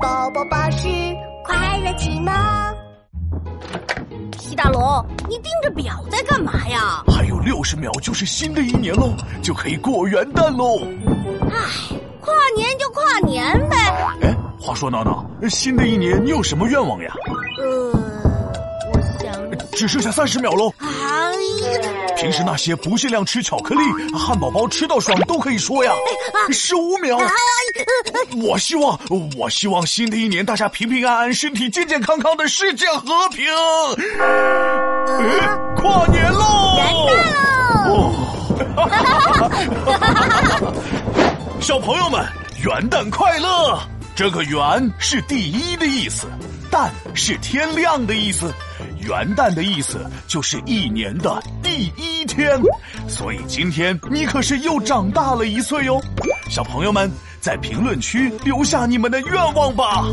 宝宝巴士快乐启蒙。西大龙，你盯着表在干嘛呀？还有六十秒就是新的一年喽，就可以过元旦喽。唉，跨年就跨年呗。哎，话说闹闹，新的一年你有什么愿望呀？呃，只剩下三十秒喽。啊，平时那些不限量吃巧克力、汉堡包吃到爽都可以说呀。十五秒。啊，我希望，我希望新的一年大家平平安安、身体健健康康的，世界和平。哎，跨年喽！元旦喽！哦，小朋友们，元旦快乐！这个“元”是第一的意思，“旦”是天亮的意思。元旦的意思就是一年的第一天，所以今天你可是又长大了一岁哟。小朋友们，在评论区留下你们的愿望吧。